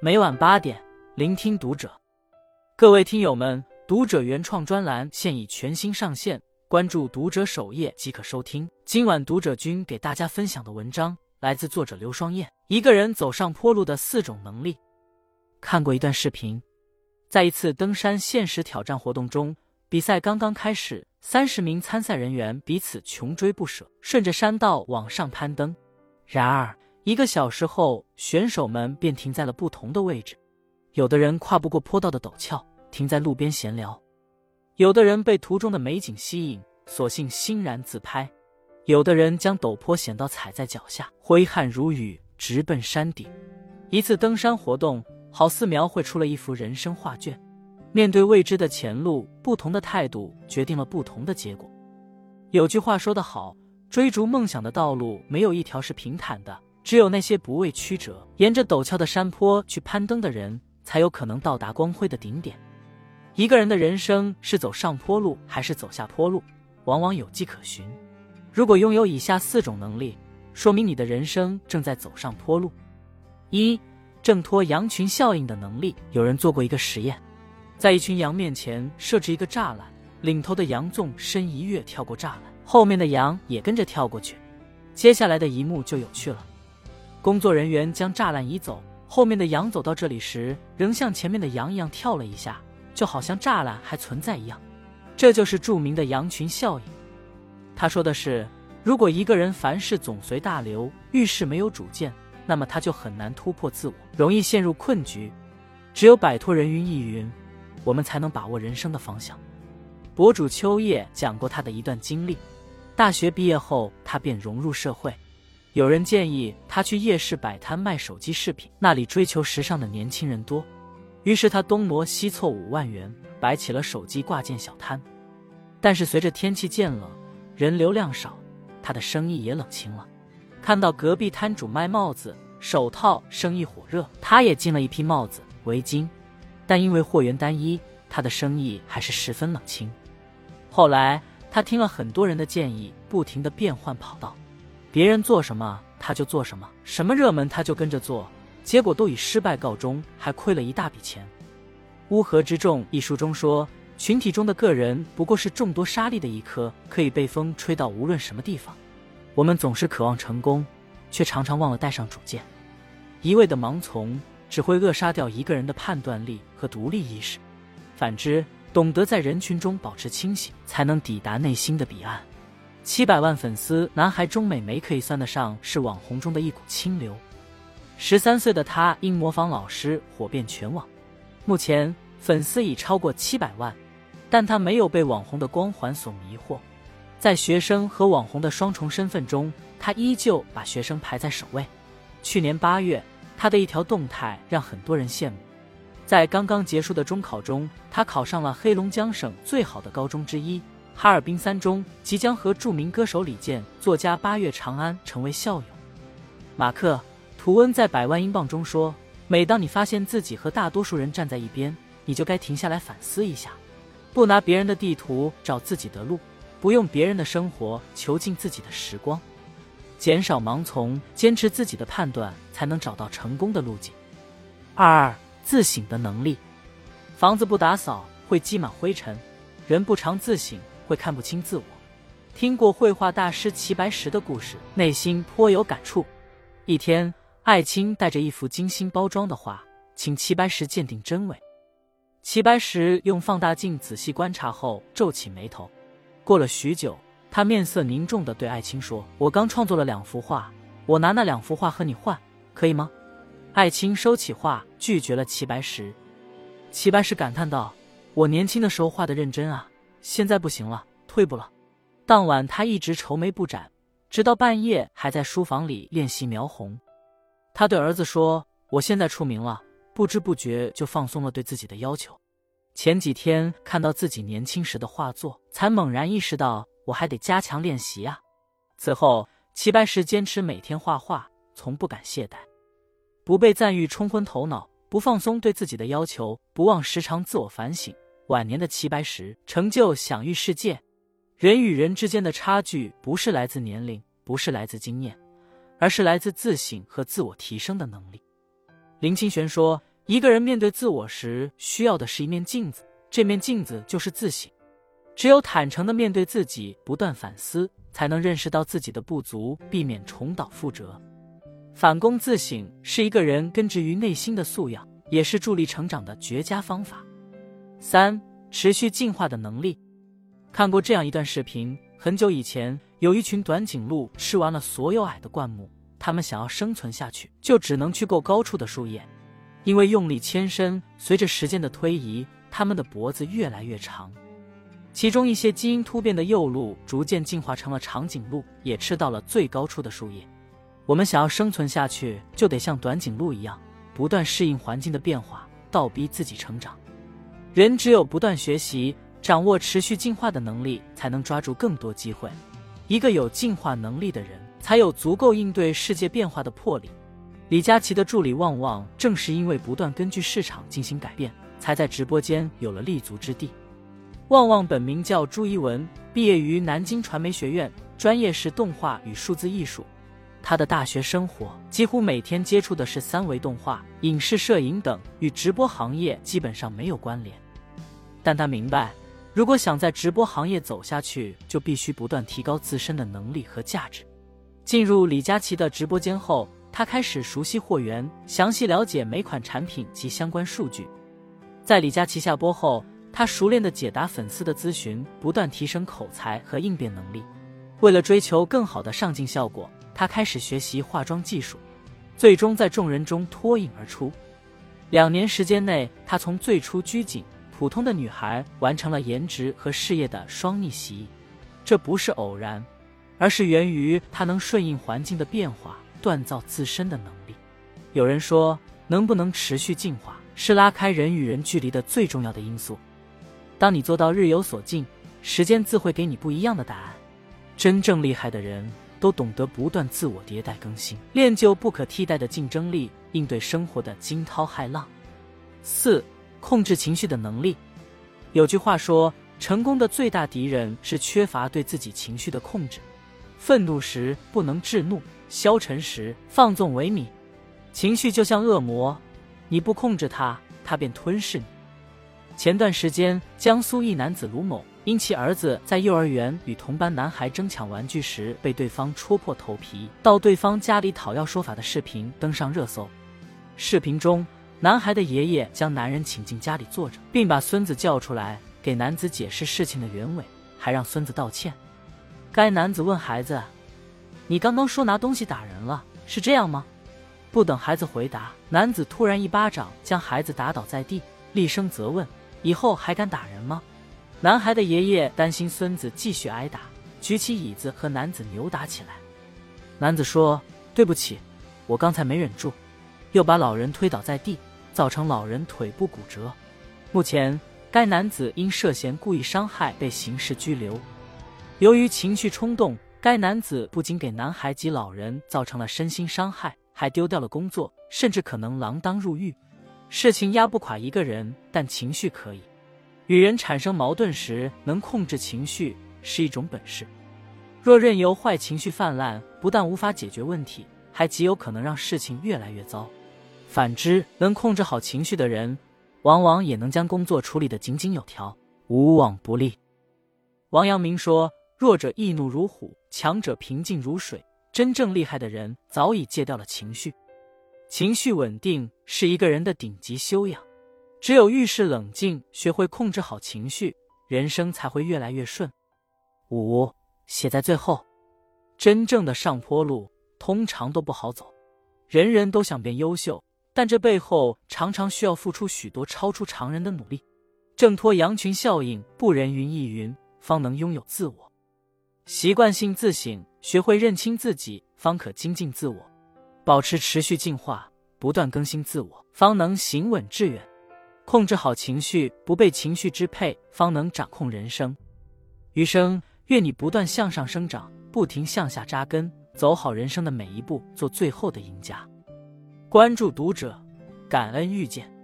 每晚八点，聆听读者。各位听友们，读者原创专栏现已全新上线，关注读者首页即可收听。今晚读者君给大家分享的文章来自作者刘双燕。一个人走上坡路的四种能力。看过一段视频，在一次登山限时挑战活动中，比赛刚刚开始，三十名参赛人员彼此穷追不舍，顺着山道往上攀登。然而，一个小时后，选手们便停在了不同的位置。有的人跨不过坡道的陡峭，停在路边闲聊；有的人被途中的美景吸引，索性欣然自拍；有的人将陡坡险道踩在脚下，挥汗如雨，直奔山顶。一次登山活动，好似描绘出了一幅人生画卷。面对未知的前路，不同的态度决定了不同的结果。有句话说得好：“追逐梦想的道路，没有一条是平坦的。”只有那些不畏曲折，沿着陡峭的山坡去攀登的人，才有可能到达光辉的顶点。一个人的人生是走上坡路还是走下坡路，往往有迹可循。如果拥有以下四种能力，说明你的人生正在走上坡路：一、挣脱羊群效应的能力。有人做过一个实验，在一群羊面前设置一个栅栏，领头的羊纵身一跃跳过栅栏，后面的羊也跟着跳过去。接下来的一幕就有趣了。工作人员将栅栏移走，后面的羊走到这里时，仍像前面的羊一样跳了一下，就好像栅栏还存在一样。这就是著名的羊群效应。他说的是，如果一个人凡事总随大流，遇事没有主见，那么他就很难突破自我，容易陷入困局。只有摆脱人云亦云，我们才能把握人生的方向。博主秋叶讲过他的一段经历：大学毕业后，他便融入社会。有人建议他去夜市摆摊卖手机饰品，那里追求时尚的年轻人多。于是他东挪西凑五万元，摆起了手机挂件小摊。但是随着天气渐冷，人流量少，他的生意也冷清了。看到隔壁摊主卖帽子、手套，生意火热，他也进了一批帽子、围巾。但因为货源单一，他的生意还是十分冷清。后来他听了很多人的建议，不停的变换跑道。别人做什么他就做什么，什么热门他就跟着做，结果都以失败告终，还亏了一大笔钱。《乌合之众》一书中说，群体中的个人不过是众多沙粒的一颗，可以被风吹到无论什么地方。我们总是渴望成功，却常常忘了带上主见。一味的盲从只会扼杀掉一个人的判断力和独立意识。反之，懂得在人群中保持清醒，才能抵达内心的彼岸。七百万粉丝男孩钟美眉可以算得上是网红中的一股清流。十三岁的他因模仿老师火遍全网，目前粉丝已超过七百万。但他没有被网红的光环所迷惑，在学生和网红的双重身份中，他依旧把学生排在首位。去年八月，他的一条动态让很多人羡慕。在刚刚结束的中考中，他考上了黑龙江省最好的高中之一。哈尔滨三中即将和著名歌手李健、作家八月长安成为校友。马克·吐温在《百万英镑》中说：“每当你发现自己和大多数人站在一边，你就该停下来反思一下，不拿别人的地图找自己的路，不用别人的生活囚禁自己的时光，减少盲从，坚持自己的判断，才能找到成功的路径。”二二自省的能力，房子不打扫会积满灰尘，人不常自省。会看不清自我。听过绘画大师齐白石的故事，内心颇有感触。一天，艾青带着一幅精心包装的画，请齐白石鉴定真伪。齐白石用放大镜仔细观察后，皱起眉头。过了许久，他面色凝重地对艾青说：“我刚创作了两幅画，我拿那两幅画和你换，可以吗？”艾青收起画，拒绝了齐白石。齐白石感叹道：“我年轻的时候画的认真啊。”现在不行了，退步了。当晚他一直愁眉不展，直到半夜还在书房里练习描红。他对儿子说：“我现在出名了，不知不觉就放松了对自己的要求。前几天看到自己年轻时的画作，才猛然意识到我还得加强练习啊。”此后，齐白石坚持每天画画，从不敢懈怠。不被赞誉冲昏头脑，不放松对自己的要求，不忘时常自我反省。晚年的齐白石成就享誉世界。人与人之间的差距，不是来自年龄，不是来自经验，而是来自自省和自我提升的能力。林清玄说：“一个人面对自我时，需要的是一面镜子，这面镜子就是自省。只有坦诚的面对自己，不断反思，才能认识到自己的不足，避免重蹈覆辙。反躬自省是一个人根植于内心的素养，也是助力成长的绝佳方法。三、持续进化的能力。看过这样一段视频：很久以前，有一群短颈鹿吃完了所有矮的灌木，它们想要生存下去，就只能去够高处的树叶。因为用力牵伸，随着时间的推移，它们的脖子越来越长。其中一些基因突变的幼鹿逐渐进化成了长颈鹿，也吃到了最高处的树叶。我们想要生存下去，就得像短颈鹿一样，不断适应环境的变化，倒逼自己成长。人只有不断学习，掌握持续进化的能力，才能抓住更多机会。一个有进化能力的人，才有足够应对世界变化的魄力。李佳琦的助理旺旺，正是因为不断根据市场进行改变，才在直播间有了立足之地。旺旺本名叫朱一文，毕业于南京传媒学院，专业是动画与数字艺术。他的大学生活几乎每天接触的是三维动画、影视摄影等，与直播行业基本上没有关联。但他明白，如果想在直播行业走下去，就必须不断提高自身的能力和价值。进入李佳琦的直播间后。他开始熟悉货源，详细了解每款产品及相关数据。在李佳琦下播后，他熟练的解答粉丝的咨询，不断提升口才和应变能力。为了追求更好的上镜效果，他开始学习化妆技术，最终在众人中脱颖而出。两年时间内，他从最初拘谨普通的女孩，完成了颜值和事业的双逆袭。这不是偶然，而是源于她能顺应环境的变化。锻造自身的能力。有人说，能不能持续进化是拉开人与人距离的最重要的因素。当你做到日有所进，时间自会给你不一样的答案。真正厉害的人都懂得不断自我迭代更新，练就不可替代的竞争力，应对生活的惊涛骇浪。四、控制情绪的能力。有句话说，成功的最大敌人是缺乏对自己情绪的控制。愤怒时不能制怒。消沉时放纵为米，情绪就像恶魔，你不控制它，它便吞噬你。前段时间，江苏一男子卢某因其儿子在幼儿园与同班男孩争抢玩具时被对方戳破头皮，到对方家里讨要说法的视频登上热搜。视频中，男孩的爷爷将男人请进家里坐着，并把孙子叫出来给男子解释事情的原委，还让孙子道歉。该男子问孩子。你刚刚说拿东西打人了，是这样吗？不等孩子回答，男子突然一巴掌将孩子打倒在地，厉声责问：“以后还敢打人吗？”男孩的爷爷担心孙子继续挨打，举起椅子和男子扭打起来。男子说：“对不起，我刚才没忍住，又把老人推倒在地，造成老人腿部骨折。目前，该男子因涉嫌故意伤害被刑事拘留。由于情绪冲动。”该男子不仅给男孩及老人造成了身心伤害，还丢掉了工作，甚至可能锒铛入狱。事情压不垮一个人，但情绪可以。与人产生矛盾时，能控制情绪是一种本事。若任由坏情绪泛滥，不但无法解决问题，还极有可能让事情越来越糟。反之，能控制好情绪的人，往往也能将工作处理得井井有条，无往不利。王阳明说。弱者易怒如虎，强者平静如水。真正厉害的人早已戒掉了情绪，情绪稳定是一个人的顶级修养。只有遇事冷静，学会控制好情绪，人生才会越来越顺。五写在最后，真正的上坡路通常都不好走，人人都想变优秀，但这背后常常需要付出许多超出常人的努力。挣脱羊群效应，不人云亦云，方能拥有自我。习惯性自省，学会认清自己，方可精进自我；保持持续进化，不断更新自我，方能行稳致远。控制好情绪，不被情绪支配，方能掌控人生。余生，愿你不断向上生长，不停向下扎根，走好人生的每一步，做最后的赢家。关注读者，感恩遇见。